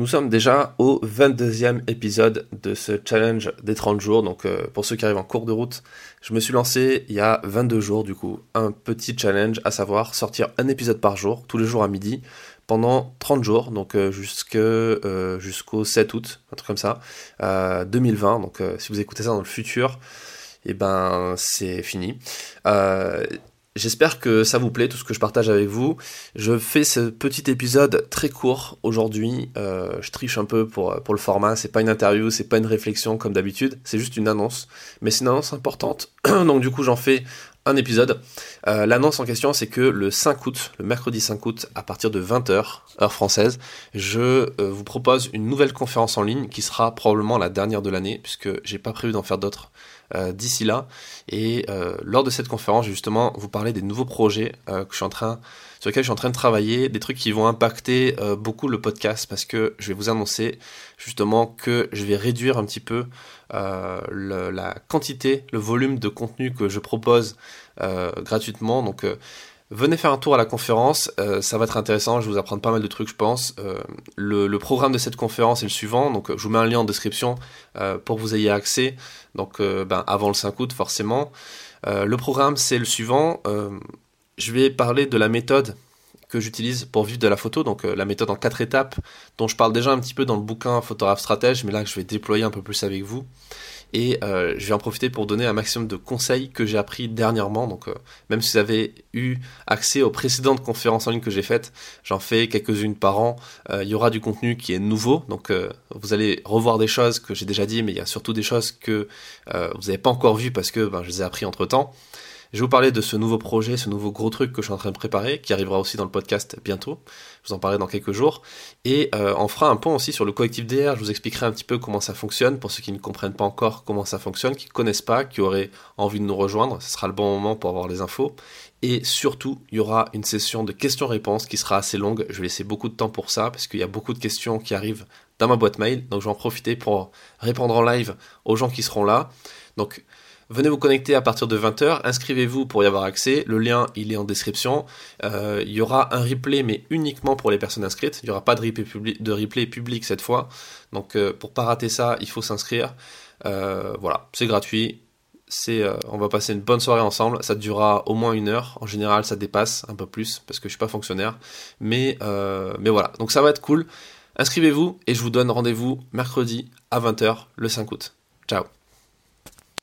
Nous sommes déjà au 22e épisode de ce challenge des 30 jours. Donc euh, pour ceux qui arrivent en cours de route, je me suis lancé il y a 22 jours du coup, un petit challenge à savoir sortir un épisode par jour, tous les jours à midi, pendant 30 jours, donc euh, euh, jusqu'au 7 août, un truc comme ça, 2020. Donc si vous écoutez ça dans le futur, et eh ben c'est fini. J'espère que ça vous plaît, tout ce que je partage avec vous. Je fais ce petit épisode très court aujourd'hui. Euh, je triche un peu pour, pour le format. C'est pas une interview, c'est pas une réflexion comme d'habitude. C'est juste une annonce. Mais c'est une annonce importante. Donc du coup, j'en fais un épisode. Euh, l'annonce en question, c'est que le 5 août, le mercredi 5 août, à partir de 20h, heure française, je euh, vous propose une nouvelle conférence en ligne qui sera probablement la dernière de l'année, puisque j'ai pas prévu d'en faire d'autres euh, d'ici là. Et euh, lors de cette conférence, justement, vous parler des nouveaux projets euh, que je suis en train, sur lesquels je suis en train de travailler, des trucs qui vont impacter beaucoup le podcast, parce que je vais vous annoncer justement que je vais réduire un petit peu la quantité, le volume de contenu que je propose gratuitement. Donc Venez faire un tour à la conférence, euh, ça va être intéressant, je vais vous apprendre pas mal de trucs je pense. Euh, le, programme de cette conférence est le suivant, donc je vous mets un lien en description euh, pour que vous ayez accès, donc ben, avant le 5 août forcément. le programme c'est le suivant, je vais parler de la méthode que j'utilise pour vivre de la photo, donc la méthode en quatre étapes, dont je parle déjà un petit peu dans le bouquin Photographe Stratège, mais là je vais déployer un peu plus avec vous. Et euh, je vais en profiter pour donner un maximum de conseils que j'ai appris dernièrement. Donc, euh, même si vous avez eu accès aux précédentes conférences en ligne que j'ai faites, j'en fais quelques-unes par an. Euh, il y aura du contenu qui est nouveau. Donc, vous allez revoir des choses que j'ai déjà dit, mais il y a surtout des choses que vous n'avez pas encore vues parce que ben, je les ai appris entre temps. Je vais vous parler de ce nouveau projet, ce nouveau gros truc que je suis en train de préparer, qui arrivera aussi dans le podcast bientôt. Je vous en parlerai dans quelques jours. Et euh, on fera un point aussi sur le collectif DR. Je vous expliquerai un petit peu comment ça fonctionne pour ceux qui ne comprennent pas encore comment ça fonctionne, qui ne connaissent pas, qui auraient envie de nous rejoindre. Ce sera le bon moment pour avoir les infos. Et surtout, il y aura une session de questions-réponses qui sera assez longue. Je vais laisser beaucoup de temps pour ça parce qu'il y a beaucoup de questions qui arrivent dans ma boîte mail. Donc je vais en profiter pour répondre en live aux gens qui seront là. Donc Venez vous connecter à partir de 20h, inscrivez-vous pour y avoir accès, le lien il est en description. Euh, il y aura un replay mais uniquement pour les personnes inscrites, il n'y aura pas de replay, public, cette fois. Donc euh, pour pas rater ça, il faut s'inscrire. Euh, voilà, c'est gratuit. C'est, on va passer une bonne soirée ensemble. Ça durera au moins une heure. En général, ça dépasse un peu plus parce que je suis pas fonctionnaire. Mais voilà, donc ça va être cool. Inscrivez-vous et je vous donne rendez-vous mercredi à 20h le 5 août. Ciao